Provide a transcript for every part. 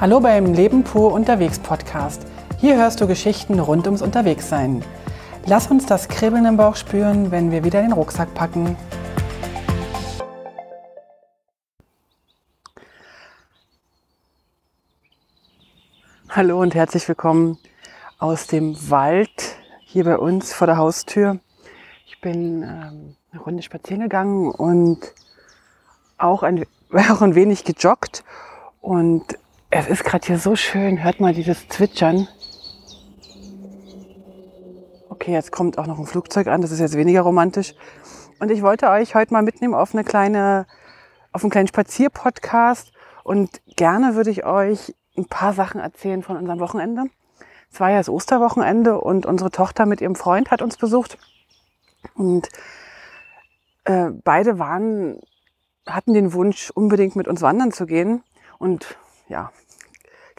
Hallo beim Leben pur unterwegs Podcast. Hier hörst du Geschichten rund ums Unterwegssein. Lass uns das Kribbeln im Bauch spüren, wenn wir wieder den Rucksack packen. Hallo und herzlich willkommen aus dem Wald hier bei uns vor der Haustür. Ich bin ähm, eine Runde spazieren gegangen und auch ein, auch ein wenig gejoggt und es ist gerade hier so schön. Hört mal dieses Zwitschern. Okay, jetzt kommt auch noch ein Flugzeug an. Das ist jetzt weniger romantisch. Und ich wollte euch heute mal mitnehmen auf eine kleine, auf einen kleinen Spazierpodcast. Und gerne würde ich euch ein paar Sachen erzählen von unserem Wochenende. Es war ja das Osterwochenende und unsere Tochter mit ihrem Freund hat uns besucht. Und äh, beide waren, hatten den Wunsch, unbedingt mit uns wandern zu gehen. Und ja,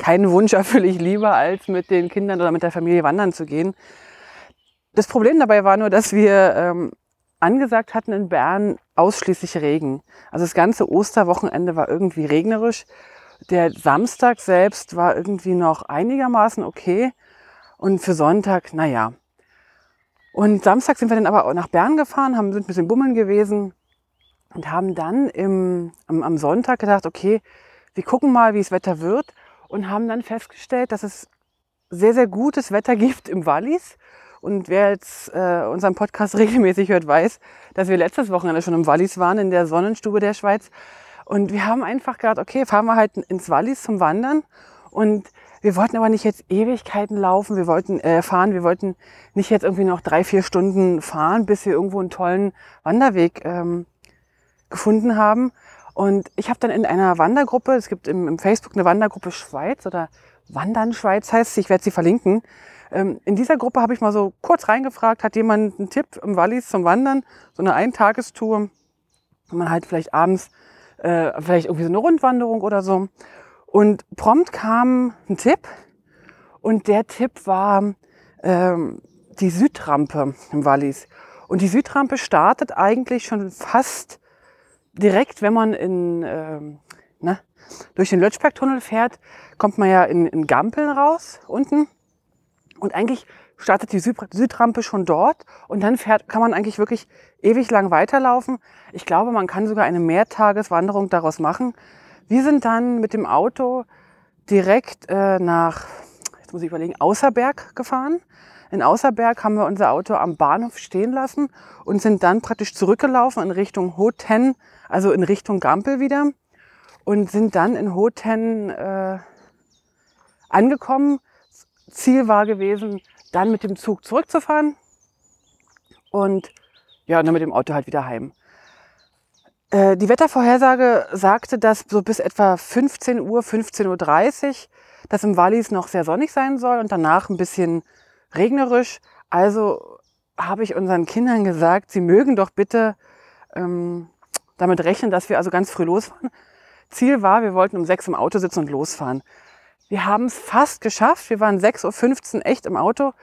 keinen Wunsch erfülle ich lieber, als mit den Kindern oder mit der Familie wandern zu gehen. Das Problem dabei war nur, dass wir ähm, angesagt hatten in Bern ausschließlich Regen. Also das ganze Osterwochenende war irgendwie regnerisch. Der Samstag selbst war irgendwie noch einigermaßen okay. Und für Sonntag, naja. Und Samstag sind wir dann aber auch nach Bern gefahren, haben, sind ein bisschen bummeln gewesen und haben dann im, am, am Sonntag gedacht, okay, wir gucken mal, wie das Wetter wird und haben dann festgestellt, dass es sehr, sehr gutes Wetter gibt im Wallis. Und wer jetzt äh, unseren Podcast regelmäßig hört, weiß, dass wir letztes Wochenende schon im Wallis waren, in der Sonnenstube der Schweiz. Und wir haben einfach gedacht, okay, fahren wir halt ins Wallis zum Wandern. Und wir wollten aber nicht jetzt Ewigkeiten laufen, wir wollten äh, fahren, wir wollten nicht jetzt irgendwie noch drei, vier Stunden fahren, bis wir irgendwo einen tollen Wanderweg ähm, gefunden haben, und ich habe dann in einer Wandergruppe, es gibt im, im, Facebook eine Wandergruppe Schweiz oder Wandern Schweiz heißt sie, ich werde sie verlinken. Ähm, in dieser Gruppe habe ich mal so kurz reingefragt, hat jemand einen Tipp im Wallis zum Wandern, so eine Eintagestour, wo man halt vielleicht abends, äh, vielleicht irgendwie so eine Rundwanderung oder so. Und prompt kam ein Tipp und der Tipp war ähm, die Südrampe im Wallis. Und die Südrampe startet eigentlich schon fast direkt, wenn man in, ähm, na, durch den Lötschbergtunnel fährt, kommt man ja in, in Gampeln raus unten. Und eigentlich startet die Südrampe schon dort und dann fährt, kann man eigentlich wirklich ewig lang weiterlaufen. Ich glaube, man kann sogar eine Mehrtageswanderung daraus machen. Wir sind dann mit dem Auto direkt äh, nach, jetzt muss ich überlegen, Außerberg gefahren. In Außerberg haben wir unser Auto am Bahnhof stehen lassen und sind dann praktisch zurückgelaufen in Richtung Hoten, also in Richtung Gampel wieder und sind dann in Hoten äh, angekommen. Ziel war gewesen, dann mit dem Zug zurückzufahren und ja, dann mit dem Auto halt wieder heim. Äh, die Wettervorhersage sagte, dass so bis etwa 15 Uhr, 15.30 Uhr, dass im Wallis noch sehr sonnig sein soll und danach ein bisschen regnerisch. Also habe ich unseren Kindern gesagt, sie mögen doch bitte ähm, damit rechnen, dass wir also ganz früh losfahren. Ziel war, wir wollten um sechs im Auto sitzen und losfahren. Wir haben es fast geschafft. Wir waren 6.15 Uhr echt im Auto.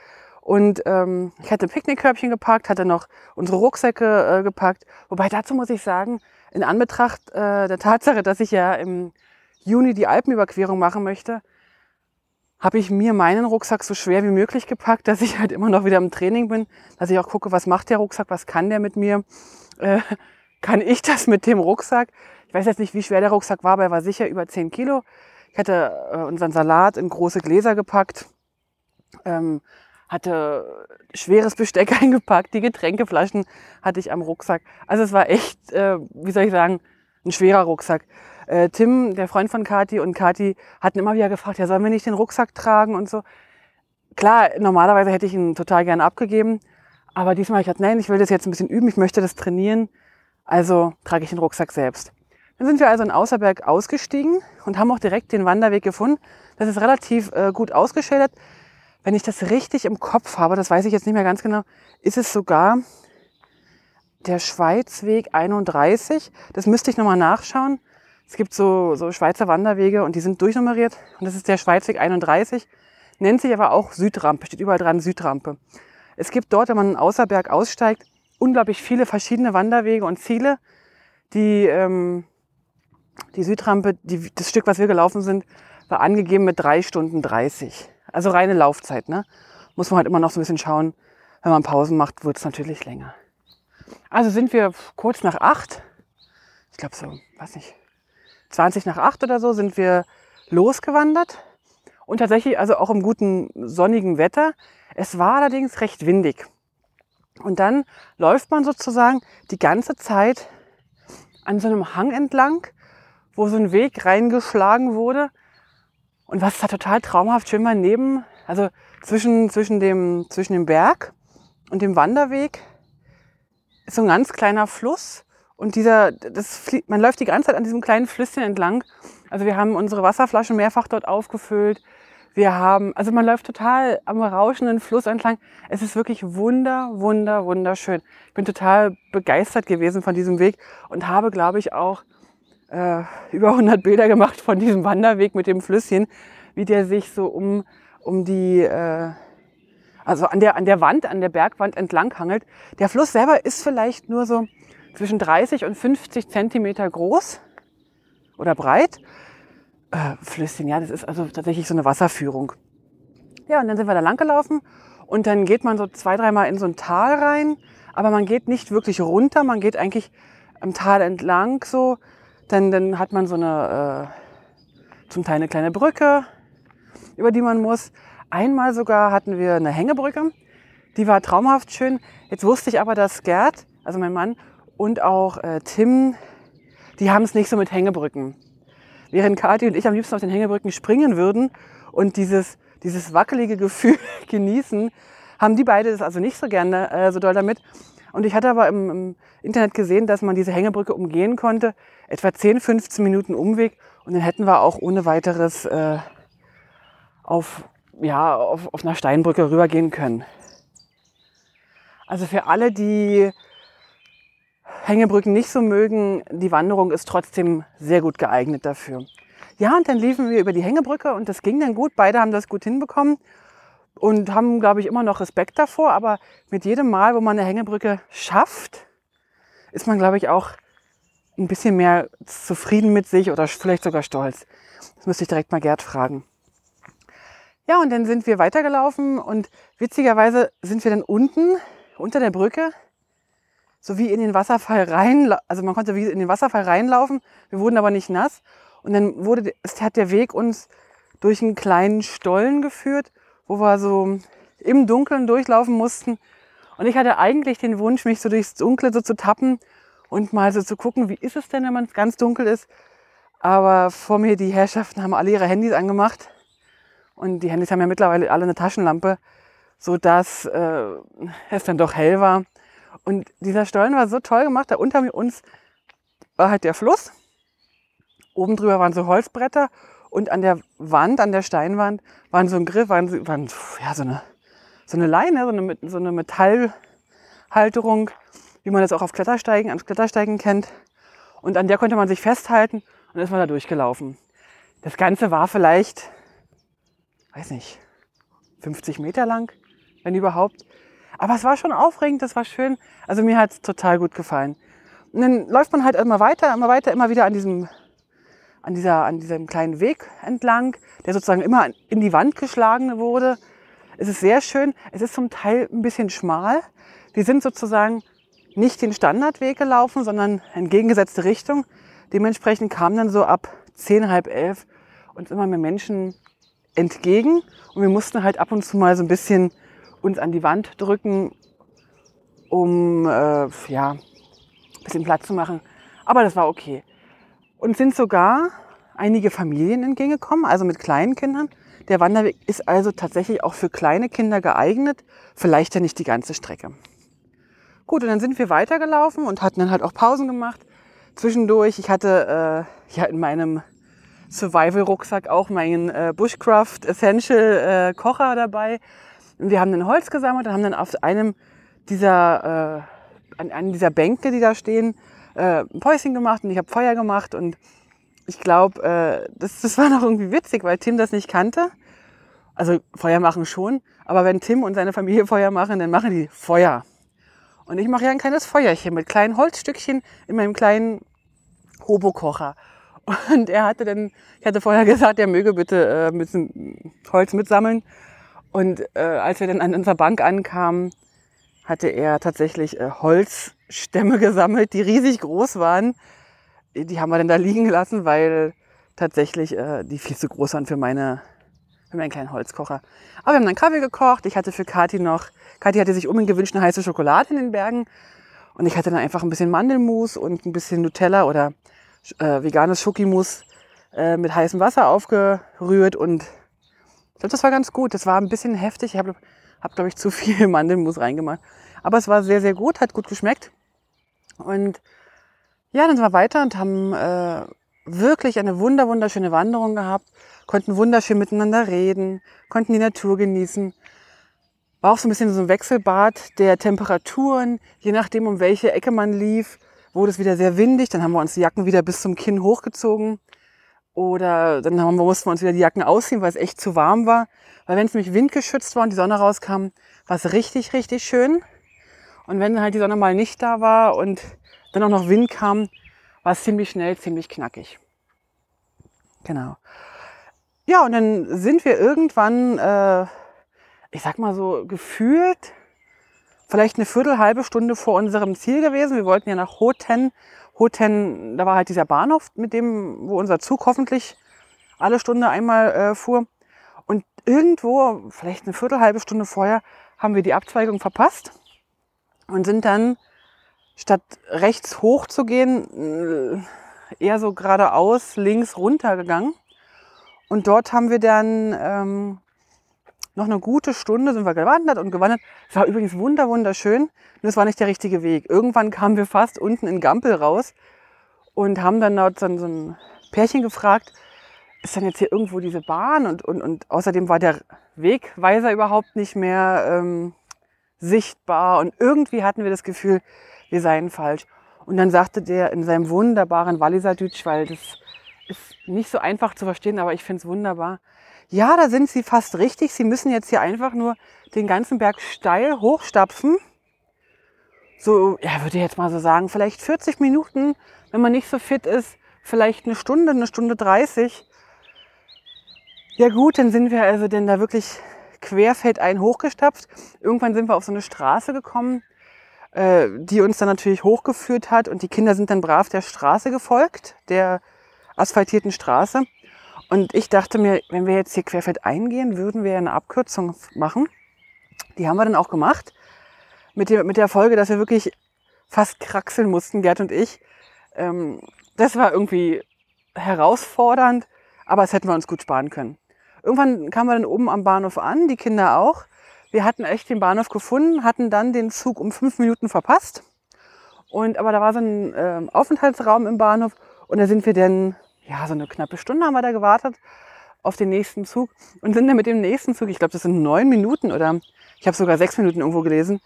Und ähm, ich hatte Picknickkörbchen gepackt, hatte noch unsere Rucksäcke äh, gepackt. Wobei dazu muss ich sagen, in Anbetracht äh, der Tatsache, dass ich ja im Juni die Alpenüberquerung machen möchte, habe ich mir meinen Rucksack so schwer wie möglich gepackt, dass ich halt immer noch wieder im Training bin, dass ich auch gucke, was macht der Rucksack, was kann der mit mir, äh, kann ich das mit dem Rucksack? Ich weiß jetzt nicht, wie schwer der Rucksack war, aber er war sicher über 10 Kilo. Ich hatte äh, unseren Salat in große Gläser gepackt, ähm, hatte schweres Besteck eingepackt, die Getränkeflaschen hatte ich am Rucksack. Also es war echt, äh, wie soll ich sagen, ein schwerer Rucksack äh, Tim, der Freund von Kati und Kati hatten immer wieder gefragt, ja, sollen wir nicht den Rucksack tragen und so. Klar, normalerweise hätte ich ihn total gerne abgegeben, aber diesmal habe ich gesagt, nein, ich will das jetzt ein bisschen üben, ich möchte das trainieren, also trage ich den Rucksack selbst. Dann sind wir also in Außerberg ausgestiegen und haben auch direkt den Wanderweg gefunden. Das ist relativ äh, gut ausgeschildert. Wenn ich das richtig im Kopf habe, das weiß ich jetzt nicht mehr ganz genau, ist es sogar der Schweizweg 31. Das müsste ich nochmal nachschauen. Es gibt so, so Schweizer Wanderwege und die sind durchnummeriert. Und das ist der Schweizweg 31, nennt sich aber auch Südrampe, steht überall dran Südrampe. Es gibt dort, wenn man in Außerberg aussteigt, unglaublich viele verschiedene Wanderwege und Ziele. Die, ähm, die Südrampe, die, das Stück, was wir gelaufen sind, war angegeben mit drei Stunden 30. Also reine Laufzeit, ne? Muss man halt immer noch so ein bisschen schauen. Wenn man Pausen macht, wird es natürlich länger. Also sind wir kurz nach acht, ich glaube so, weiß nicht, 20 nach acht oder so, sind wir losgewandert. Und tatsächlich, also auch im guten sonnigen Wetter. Es war allerdings recht windig. Und dann läuft man sozusagen die ganze Zeit an so einem Hang entlang, wo so ein Weg reingeschlagen wurde. Und was da total traumhaft schön war, neben, also zwischen, zwischen, dem, zwischen dem Berg und dem Wanderweg ist so ein ganz kleiner Fluss. Und dieser, das, man läuft die ganze Zeit an diesem kleinen Flüsschen entlang. Also wir haben unsere Wasserflaschen mehrfach dort aufgefüllt. Wir haben, also man läuft total am rauschenden Fluss entlang. Es ist wirklich wunder, wunder, wunderschön. Ich bin total begeistert gewesen von diesem Weg und habe, glaube ich, auch äh, über 100 Bilder gemacht von diesem Wanderweg mit dem Flüsschen, wie der sich so um, um die, äh, also an der, an der Wand, an der Bergwand entlang hangelt. Der Fluss selber ist vielleicht nur so zwischen 30 und 50 Zentimeter groß oder breit. Äh, Flüsschen, ja, das ist also tatsächlich so eine Wasserführung. Ja, und dann sind wir da lang gelaufen und dann geht man so zwei, dreimal in so ein Tal rein, aber man geht nicht wirklich runter, man geht eigentlich am Tal entlang so. Dann, dann hat man so eine, äh, zum Teil eine kleine Brücke, über die man muss. Einmal sogar hatten wir eine Hängebrücke. Die war traumhaft schön. Jetzt wusste ich aber, dass Gerd, also mein Mann, und auch äh, Tim, die haben es nicht so mit Hängebrücken. Während Kathi und ich am liebsten auf den Hängebrücken springen würden und dieses, dieses wackelige Gefühl genießen, haben die beide das also nicht so gerne äh, so doll damit. Und ich hatte aber im, im, Internet gesehen, dass man diese Hängebrücke umgehen konnte. Etwa 10, 15 Minuten Umweg. Und dann hätten wir auch ohne weiteres äh, auf ja, auf, auf einer Steinbrücke rübergehen können. Also für alle, die Hängebrücken nicht so mögen, die Wanderung ist trotzdem sehr gut geeignet dafür. Ja, und dann liefen wir über die Hängebrücke und das ging dann gut. Beide haben das gut hinbekommen und haben, glaube ich, immer noch Respekt davor. Aber mit jedem Mal, wo man eine Hängebrücke schafft, ist man, glaube ich, auch ein bisschen mehr zufrieden mit sich oder vielleicht sogar stolz. Das müsste ich direkt mal Gerd fragen. Ja, und dann sind wir weitergelaufen und witzigerweise sind wir dann unten unter der Brücke so wie in den Wasserfall rein, also man konnte wie in den Wasserfall reinlaufen. Wir wurden aber nicht nass. Und dann wurde, hat der Weg uns durch einen kleinen Stollen geführt, wo wir so im Dunkeln durchlaufen mussten. Und ich hatte eigentlich den Wunsch, mich so durchs Dunkle so zu tappen und mal so zu gucken, wie ist es denn, wenn man ganz dunkel ist. Aber vor mir, die Herrschaften haben alle ihre Handys angemacht. Und die Handys haben ja mittlerweile alle eine Taschenlampe, so dass äh, es dann doch hell war. Und dieser Stollen war so toll gemacht. Da unter uns war halt der Fluss. Oben drüber waren so Holzbretter und an der Wand, an der Steinwand, waren so ein Griff, waren, waren ja, so, eine, so eine Leine, so eine, so eine Metallhalterung, wie man das auch auf Klettersteigen, ans Klettersteigen kennt. Und an der konnte man sich festhalten und ist man da durchgelaufen. Das Ganze war vielleicht weiß nicht, 50 Meter lang, wenn überhaupt. Aber es war schon aufregend, das war schön. Also mir hat es total gut gefallen. Und dann läuft man halt immer weiter, immer weiter, immer wieder an diesem, an dieser, an diesem kleinen Weg entlang, der sozusagen immer in die Wand geschlagen wurde. Es ist sehr schön. Es ist zum Teil ein bisschen schmal. Wir sind sozusagen nicht den Standardweg gelaufen, sondern entgegengesetzte Richtung. Dementsprechend kam dann so ab zehn, halb elf uns immer mehr Menschen entgegen und wir mussten halt ab und zu mal so ein bisschen uns an die Wand drücken, um äh, ja, ein bisschen Platz zu machen. Aber das war okay. Und sind sogar einige Familien entgegengekommen, also mit kleinen Kindern. Der Wanderweg ist also tatsächlich auch für kleine Kinder geeignet, vielleicht ja nicht die ganze Strecke. Gut, und dann sind wir weitergelaufen und hatten dann halt auch Pausen gemacht. Zwischendurch, ich hatte äh, ja in meinem Survival-Rucksack auch meinen äh, Bushcraft Essential äh, Kocher dabei. Und wir haben dann Holz gesammelt und haben dann auf einem dieser, äh, an einem dieser Bänke, die da stehen, äh, ein Päuschen gemacht und ich habe Feuer gemacht und ich glaube, äh, das, das war noch irgendwie witzig, weil Tim das nicht kannte. Also Feuer machen schon, aber wenn Tim und seine Familie Feuer machen, dann machen die Feuer. Und ich mache ja ein kleines Feuerchen mit kleinen Holzstückchen in meinem kleinen Hobokocher. Und er hatte dann, ich hatte vorher gesagt, er möge bitte äh, ein bisschen Holz mitsammeln. Und äh, als wir dann an unserer Bank ankamen, hatte er tatsächlich äh, Holzstämme gesammelt, die riesig groß waren. Die haben wir dann da liegen gelassen, weil tatsächlich äh, die viel zu groß waren für meine für meinen kleinen Holzkocher. Aber wir haben dann Kaffee gekocht. Ich hatte für Kathi noch, Kathi hatte sich unbedingt gewünscht eine heiße Schokolade in den Bergen. Und ich hatte dann einfach ein bisschen Mandelmus und ein bisschen Nutella oder äh, veganes Schokimus äh, mit heißem Wasser aufgerührt. Und ich glaube, das war ganz gut. Das war ein bisschen heftig. Ich habe, hab, glaube ich, zu viel Mandelmus reingemacht. Aber es war sehr, sehr gut, hat gut geschmeckt. Und ja, dann sind wir weiter und haben äh, wirklich eine wunder, wunderschöne Wanderung gehabt konnten wunderschön miteinander reden, konnten die Natur genießen. War auch so ein bisschen so ein Wechselbad der Temperaturen, je nachdem, um welche Ecke man lief, wurde es wieder sehr windig, dann haben wir uns die Jacken wieder bis zum Kinn hochgezogen. Oder dann haben mussten wir uns wieder die Jacken ausziehen, weil es echt zu warm war. Weil wenn es nämlich windgeschützt war und die Sonne rauskam, war es richtig, richtig schön. Und wenn halt die Sonne mal nicht da war und dann auch noch Wind kam, war es ziemlich schnell, ziemlich knackig. Genau. Ja, und dann sind wir irgendwann, äh, ich sag mal so, gefühlt vielleicht eine Viertel, halbe Stunde vor unserem Ziel gewesen. Wir wollten ja nach Hoten. Hoten, da war halt dieser Bahnhof, mit dem, wo unser Zug hoffentlich alle Stunde einmal äh, fuhr. Und irgendwo, vielleicht eine Viertel, halbe Stunde vorher, haben wir die Abzweigung verpasst und sind dann, statt rechts hoch zu gehen, äh, eher so geradeaus links runter gegangen und dort haben wir dann ähm, noch eine gute Stunde sind wir gewandert und gewandert. Es war übrigens wunder wunderschön, nur es war nicht der richtige Weg. Irgendwann kamen wir fast unten in Gampel raus und haben dann dort so ein Pärchen gefragt, ist dann jetzt hier irgendwo diese Bahn? Und, und, und außerdem war der Wegweiser überhaupt nicht mehr ähm, sichtbar. Und irgendwie hatten wir das Gefühl, wir seien falsch. Und dann sagte der in seinem wunderbaren Walliser Deutsch, weil das ist nicht so einfach zu verstehen, aber ich finde es wunderbar. Ja, da sind Sie fast richtig. Sie müssen jetzt hier einfach nur den ganzen Berg steil hochstapfen. So, ja, würde ich jetzt mal so sagen, vielleicht 40 Minuten, wenn man nicht so fit ist, vielleicht eine Stunde, eine Stunde 30. Ja gut, dann sind wir also denn da wirklich querfeldein hochgestapft. Irgendwann sind wir auf so eine Straße gekommen, äh, die uns dann natürlich hochgeführt hat und die Kinder sind dann brav der Straße gefolgt, der asphaltierten Straße. Und ich dachte mir, wenn wir jetzt hier querfeld eingehen, würden wir eine Abkürzung machen. Die haben wir dann auch gemacht. Mit der, mit der Folge, dass wir wirklich fast kraxeln mussten, Gerd und ich. Ähm, das war irgendwie herausfordernd, aber es hätten wir uns gut sparen können. Irgendwann kamen wir dann oben am Bahnhof an, die Kinder auch. Wir hatten echt den Bahnhof gefunden, hatten dann den Zug um fünf Minuten verpasst. Und aber da war so ein äh, Aufenthaltsraum im Bahnhof und da sind wir dann ja, so eine knappe Stunde haben wir da gewartet auf den nächsten Zug und sind dann mit dem nächsten Zug, ich glaube, das sind neun Minuten oder ich habe sogar sechs Minuten irgendwo gelesen,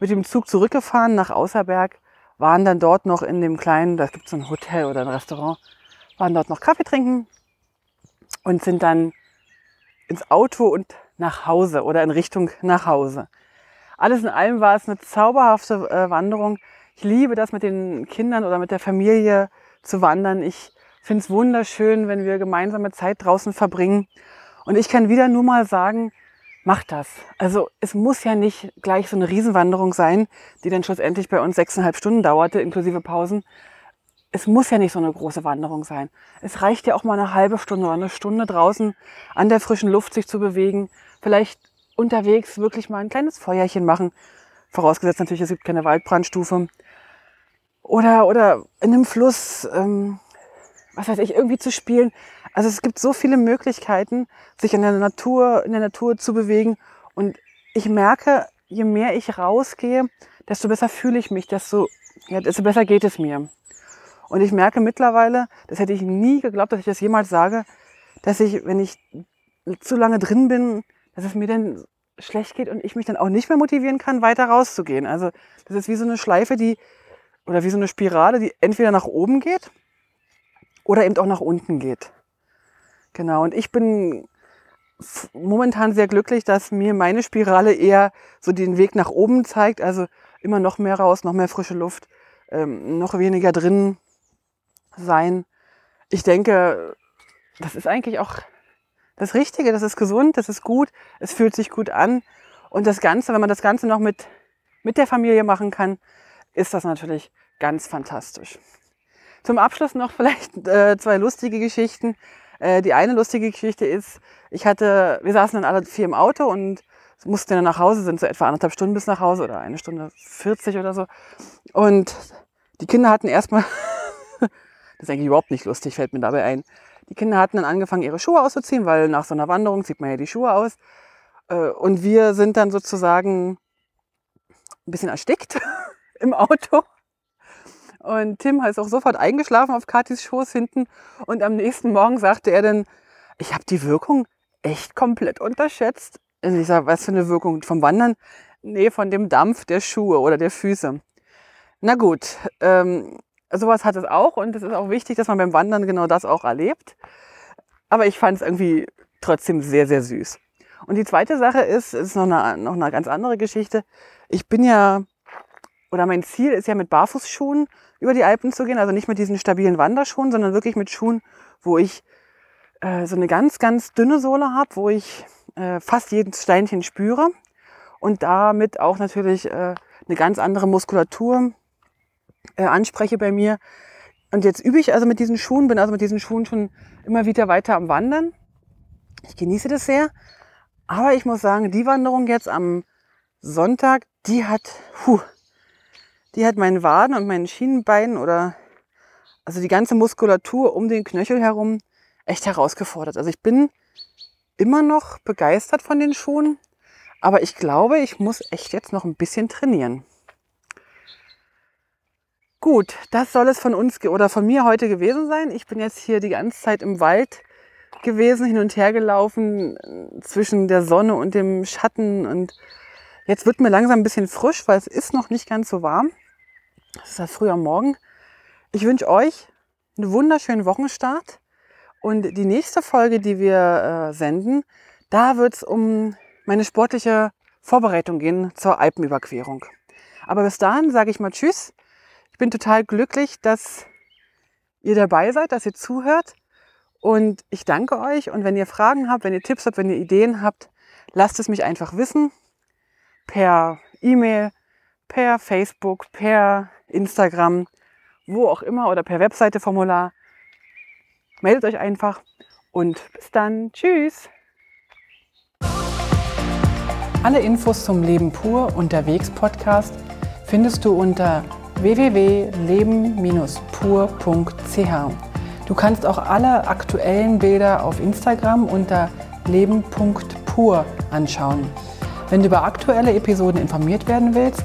mit dem Zug zurückgefahren nach Außerberg, waren dann dort noch in dem kleinen, da gibt es so ein Hotel oder ein Restaurant, waren dort noch Kaffee trinken und sind dann ins Auto und nach Hause oder in Richtung nach Hause. Alles in allem war es eine zauberhafte äh, Wanderung. Ich liebe das mit den Kindern oder mit der Familie zu wandern. Ich finde es wunderschön, wenn wir gemeinsame Zeit draußen verbringen. Und ich kann wieder nur mal sagen, macht das. Also es muss ja nicht gleich so eine Riesenwanderung sein, die dann schlussendlich bei uns sechseinhalb Stunden dauerte, inklusive Pausen. Es muss ja nicht so eine große Wanderung sein. Es reicht ja auch mal eine halbe Stunde oder eine Stunde draußen an der frischen Luft sich zu bewegen. Vielleicht unterwegs wirklich mal ein kleines Feuerchen machen. Vorausgesetzt natürlich, es gibt keine Waldbrandstufe. Oder, oder in einem Fluss ähm, was weiß ich, irgendwie zu spielen. Also es gibt so viele Möglichkeiten, sich in der Natur, in der Natur zu bewegen. Und ich merke, je mehr ich rausgehe, desto besser fühle ich mich, desto, ja, desto besser geht es mir. Und ich merke mittlerweile, das hätte ich nie geglaubt, dass ich das jemals sage, dass ich, wenn ich zu lange drin bin, dass es mir dann schlecht geht und ich mich dann auch nicht mehr motivieren kann, weiter rauszugehen. Also das ist wie so eine Schleife, die, oder wie so eine Spirale, die entweder nach oben geht oder eben auch nach unten geht. Genau, und ich bin momentan sehr glücklich, dass mir meine Spirale eher so den Weg nach oben zeigt, also immer noch mehr raus, noch mehr frische Luft, ähm, noch weniger drin sein. ich denke, das ist eigentlich auch das Richtige, das ist gesund, das ist gut, es fühlt sich gut an. Und das Ganze, wenn man das Ganze noch mit, mit der Familie machen kann, ist das natürlich ganz fantastisch. Zum Abschluss noch vielleicht äh, zwei lustige Geschichten. Äh, die eine lustige Geschichte ist, ich hatte, wir saßen dann alle vier im Auto und mussten dann nach Hause, sind so etwa anderthalb Stunden bis nach Hause oder eine Stunde 40 oder so. Und die Kinder hatten erstmal, das ist eigentlich überhaupt nicht lustig, fällt mir dabei ein. Die Kinder hatten dann angefangen, ihre Schuhe auszuziehen, weil nach so einer Wanderung zieht man ja die Schuhe aus. Äh, und wir sind dann sozusagen ein bisschen erstickt im Auto. Und Tim ist auch sofort eingeschlafen auf Katis Schoß hinten. Und am nächsten Morgen sagte er dann, ich habe die Wirkung echt komplett unterschätzt. Und ich sage, was für eine Wirkung vom Wandern? Nee, von dem Dampf der Schuhe oder der Füße. Na gut, ähm, sowas hat es auch und es ist auch wichtig, dass man beim Wandern genau das auch erlebt. Aber ich fand es irgendwie trotzdem sehr, sehr süß. Und die zweite Sache ist, ist noch eine, noch eine ganz andere Geschichte. Ich bin ja, oder mein Ziel ist ja mit Barfußschuhen über die Alpen zu gehen. Also nicht mit diesen stabilen Wanderschuhen, sondern wirklich mit Schuhen, wo ich äh, so eine ganz, ganz dünne Sohle habe, wo ich äh, fast jedes Steinchen spüre und damit auch natürlich äh, eine ganz andere Muskulatur äh, anspreche bei mir. Und jetzt übe ich also mit diesen Schuhen, bin also mit diesen Schuhen schon immer wieder weiter am Wandern. Ich genieße das sehr. Aber ich muss sagen, die Wanderung jetzt am Sonntag, die hat, puh, die hat meinen Waden und meinen Schienenbeinen oder also die ganze Muskulatur um den Knöchel herum echt herausgefordert. Also ich bin immer noch begeistert von den Schuhen, aber ich glaube, ich muss echt jetzt noch ein bisschen trainieren. Gut, das soll es von uns oder von mir heute gewesen sein. Ich bin jetzt hier die ganze Zeit im Wald gewesen, hin und her gelaufen äh, zwischen der Sonne und dem Schatten und jetzt wird mir langsam ein bisschen frisch, weil es ist noch nicht ganz so warm. Es ist ja früh am Morgen. Ich wünsche euch einen wunderschönen Wochenstart und die nächste Folge, die wir äh, senden, da wird es um meine sportliche Vorbereitung gehen zur Alpenüberquerung. Aber bis dahin sage ich mal Tschüss ich bin total glücklich, dass ihr dabei seid, dass ihr zuhört. Und ich danke euch. Und wenn ihr Fragen habt, wenn ihr Tipps habt, wenn ihr Ideen habt, lasst es mich einfach wissen. Per E-Mail, per Facebook, per Instagram, wo auch immer oder per Webseite-Formular. Meldet euch einfach und bis dann. Tschüss. Alle Infos zum Leben pur unterwegs Podcast findest du unter www.leben-pur.ch. Du kannst auch alle aktuellen Bilder auf Instagram unter leben.pur anschauen. Wenn du über aktuelle Episoden informiert werden willst,